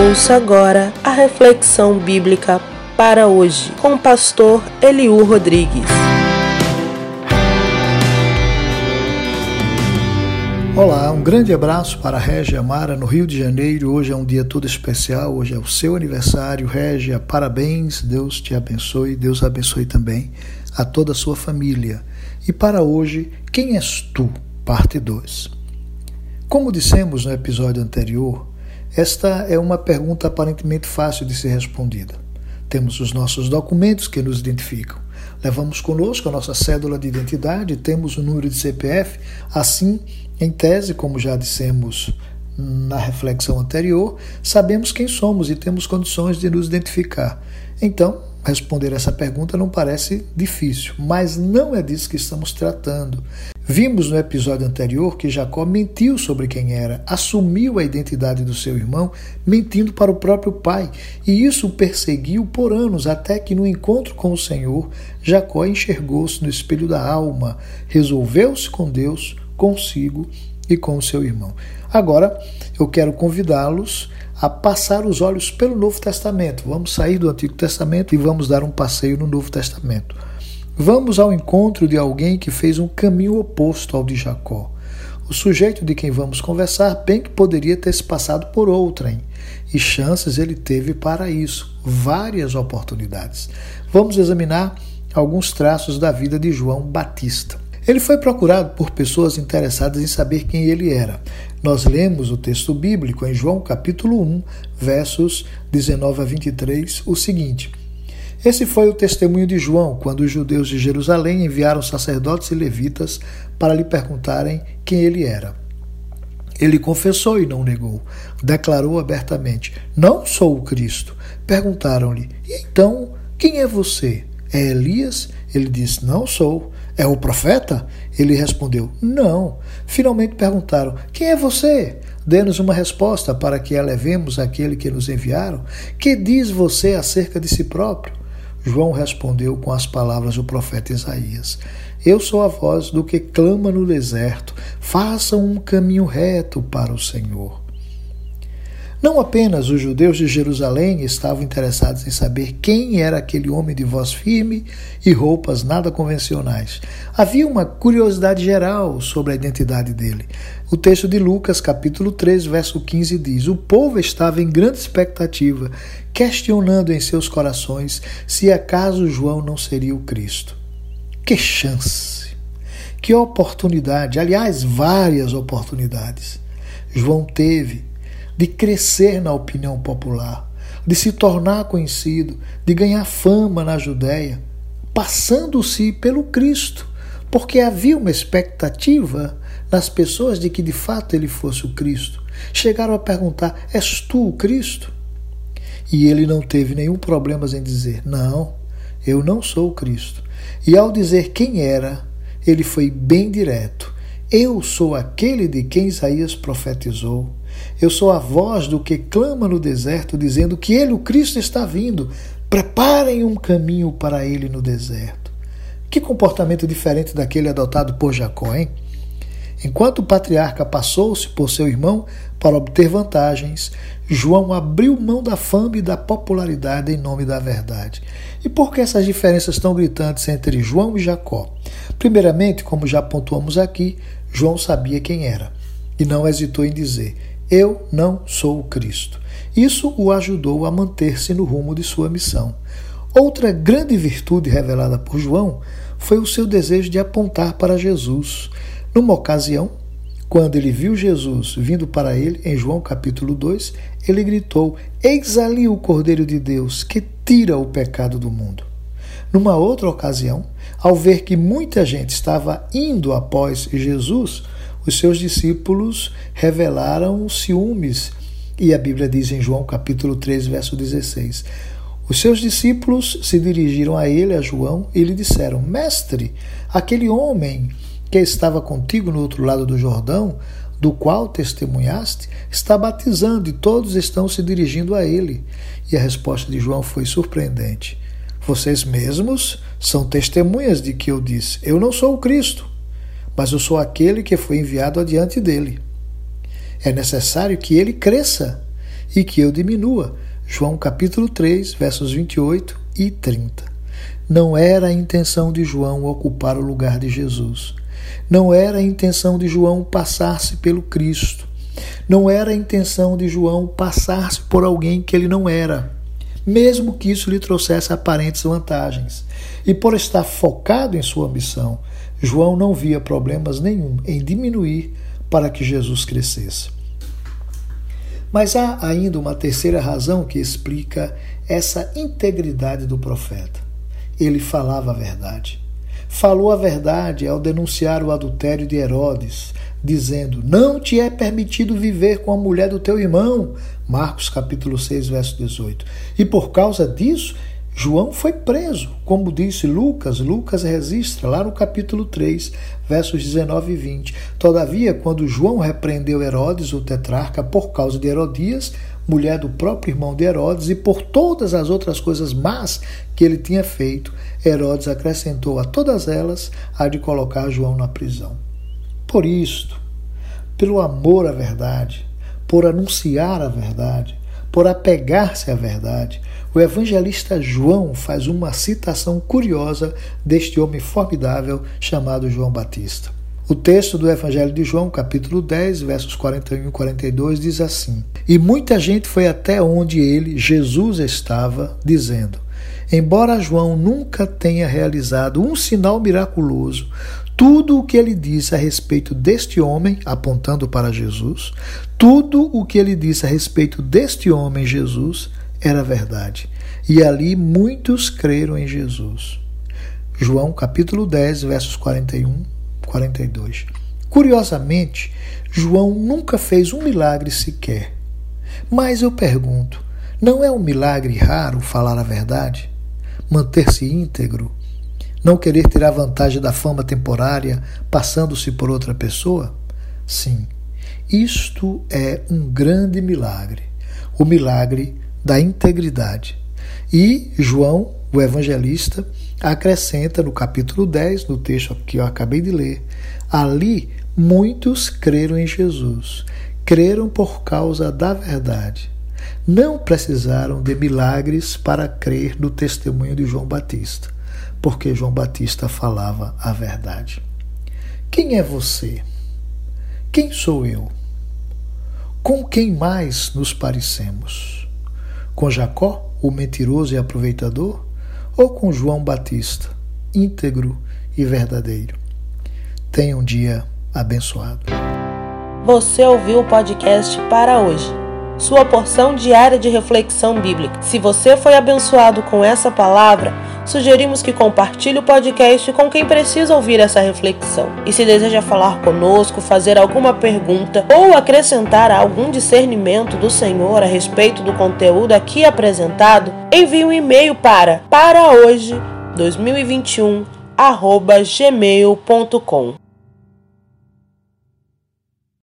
Ouça agora a reflexão bíblica para hoje com o pastor Eliú Rodrigues. Olá, um grande abraço para a Régia Amara no Rio de Janeiro. Hoje é um dia todo especial, hoje é o seu aniversário. Régia, parabéns, Deus te abençoe, Deus abençoe também a toda a sua família. E para hoje, quem és tu? Parte 2. Como dissemos no episódio anterior, esta é uma pergunta aparentemente fácil de ser respondida. Temos os nossos documentos que nos identificam. Levamos conosco a nossa cédula de identidade, temos o número de CPF. Assim, em tese, como já dissemos na reflexão anterior, sabemos quem somos e temos condições de nos identificar. Então, responder essa pergunta não parece difícil, mas não é disso que estamos tratando. Vimos no episódio anterior que Jacó mentiu sobre quem era, assumiu a identidade do seu irmão, mentindo para o próprio pai, e isso o perseguiu por anos, até que no encontro com o Senhor, Jacó enxergou-se no espelho da alma, resolveu-se com Deus, consigo e com o seu irmão. Agora, eu quero convidá-los a passar os olhos pelo Novo Testamento. Vamos sair do Antigo Testamento e vamos dar um passeio no Novo Testamento. Vamos ao encontro de alguém que fez um caminho oposto ao de Jacó. O sujeito de quem vamos conversar bem que poderia ter se passado por outrem, e chances ele teve para isso, várias oportunidades. Vamos examinar alguns traços da vida de João Batista. Ele foi procurado por pessoas interessadas em saber quem ele era. Nós lemos o texto bíblico em João capítulo 1, versos 19 a 23, o seguinte: esse foi o testemunho de João quando os judeus de Jerusalém enviaram sacerdotes e levitas para lhe perguntarem quem ele era. Ele confessou e não negou. Declarou abertamente: Não sou o Cristo. Perguntaram-lhe: Então, quem é você? É Elias? Ele disse: Não sou. É o profeta? Ele respondeu: Não. Finalmente perguntaram: Quem é você? Dê-nos uma resposta para que elevemos aquele que nos enviaram. Que diz você acerca de si próprio? João respondeu com as palavras do profeta Isaías: Eu sou a voz do que clama no deserto, façam um caminho reto para o Senhor. Não apenas os judeus de Jerusalém estavam interessados em saber quem era aquele homem de voz firme e roupas nada convencionais. Havia uma curiosidade geral sobre a identidade dele. O texto de Lucas, capítulo 3, verso 15 diz: O povo estava em grande expectativa, questionando em seus corações se acaso João não seria o Cristo. Que chance! Que oportunidade! Aliás, várias oportunidades. João teve de crescer na opinião popular, de se tornar conhecido, de ganhar fama na Judéia, passando-se pelo Cristo, porque havia uma expectativa nas pessoas de que de fato ele fosse o Cristo. Chegaram a perguntar: És tu o Cristo? E ele não teve nenhum problema em dizer: Não, eu não sou o Cristo. E ao dizer quem era, ele foi bem direto. Eu sou aquele de quem Isaías profetizou. Eu sou a voz do que clama no deserto, dizendo que ele, o Cristo, está vindo. Preparem um caminho para ele no deserto. Que comportamento diferente daquele adotado por Jacó, hein? Enquanto o patriarca passou-se por seu irmão para obter vantagens, João abriu mão da fama e da popularidade em nome da verdade. E por que essas diferenças tão gritantes entre João e Jacó? Primeiramente, como já pontuamos aqui, João sabia quem era e não hesitou em dizer: Eu não sou o Cristo. Isso o ajudou a manter-se no rumo de sua missão. Outra grande virtude revelada por João foi o seu desejo de apontar para Jesus. Numa ocasião, quando ele viu Jesus vindo para ele, em João capítulo 2, ele gritou: Eis ali o Cordeiro de Deus que tira o pecado do mundo. Numa outra ocasião, ao ver que muita gente estava indo após Jesus, os seus discípulos revelaram ciúmes. E a Bíblia diz em João capítulo 3, verso 16: Os seus discípulos se dirigiram a ele, a João, e lhe disseram: Mestre, aquele homem que estava contigo no outro lado do Jordão, do qual testemunhaste, está batizando e todos estão se dirigindo a ele. E a resposta de João foi surpreendente. Vocês mesmos são testemunhas de que eu disse: Eu não sou o Cristo, mas eu sou aquele que foi enviado adiante dele. É necessário que ele cresça e que eu diminua. João capítulo 3, versos 28 e 30. Não era a intenção de João ocupar o lugar de Jesus. Não era a intenção de João passar-se pelo Cristo. Não era a intenção de João passar-se por alguém que ele não era, mesmo que isso lhe trouxesse aparentes vantagens. E por estar focado em sua missão, João não via problemas nenhum em diminuir para que Jesus crescesse. Mas há ainda uma terceira razão que explica essa integridade do profeta. Ele falava a verdade. Falou a verdade ao denunciar o adultério de Herodes, dizendo: Não te é permitido viver com a mulher do teu irmão. Marcos capítulo 6, verso 18. E por causa disso, João foi preso, como disse Lucas, Lucas registra lá no capítulo 3, versos 19 e 20. Todavia, quando João repreendeu Herodes, o tetrarca, por causa de Herodias, mulher do próprio irmão de Herodes, e por todas as outras coisas más que ele tinha feito, Herodes acrescentou a todas elas a de colocar João na prisão. Por isto, pelo amor à verdade, por anunciar a verdade, por apegar-se à verdade, o evangelista João faz uma citação curiosa deste homem formidável chamado João Batista. O texto do Evangelho de João, capítulo 10, versos 41 e 42, diz assim: E muita gente foi até onde ele, Jesus, estava, dizendo: Embora João nunca tenha realizado um sinal miraculoso, tudo o que ele disse a respeito deste homem, apontando para Jesus, tudo o que ele disse a respeito deste homem, Jesus, era verdade. E ali muitos creram em Jesus. João capítulo 10, versos 41, 42. Curiosamente, João nunca fez um milagre sequer. Mas eu pergunto: não é um milagre raro falar a verdade? Manter-se íntegro? Não querer tirar vantagem da fama temporária passando-se por outra pessoa? Sim, isto é um grande milagre o milagre da integridade. E João, o evangelista, acrescenta no capítulo 10, no texto que eu acabei de ler, ali muitos creram em Jesus, creram por causa da verdade. Não precisaram de milagres para crer no testemunho de João Batista porque João Batista falava a verdade. Quem é você? Quem sou eu? Com quem mais nos parecemos? Com Jacó, o mentiroso e aproveitador? Ou com João Batista, íntegro e verdadeiro? Tenha um dia abençoado. Você ouviu o podcast para hoje sua porção diária de reflexão bíblica. Se você foi abençoado com essa palavra, sugerimos que compartilhe o podcast com quem precisa ouvir essa reflexão. E se deseja falar conosco, fazer alguma pergunta ou acrescentar algum discernimento do Senhor a respeito do conteúdo aqui apresentado, envie um e-mail para para hoje 2021 gmail.com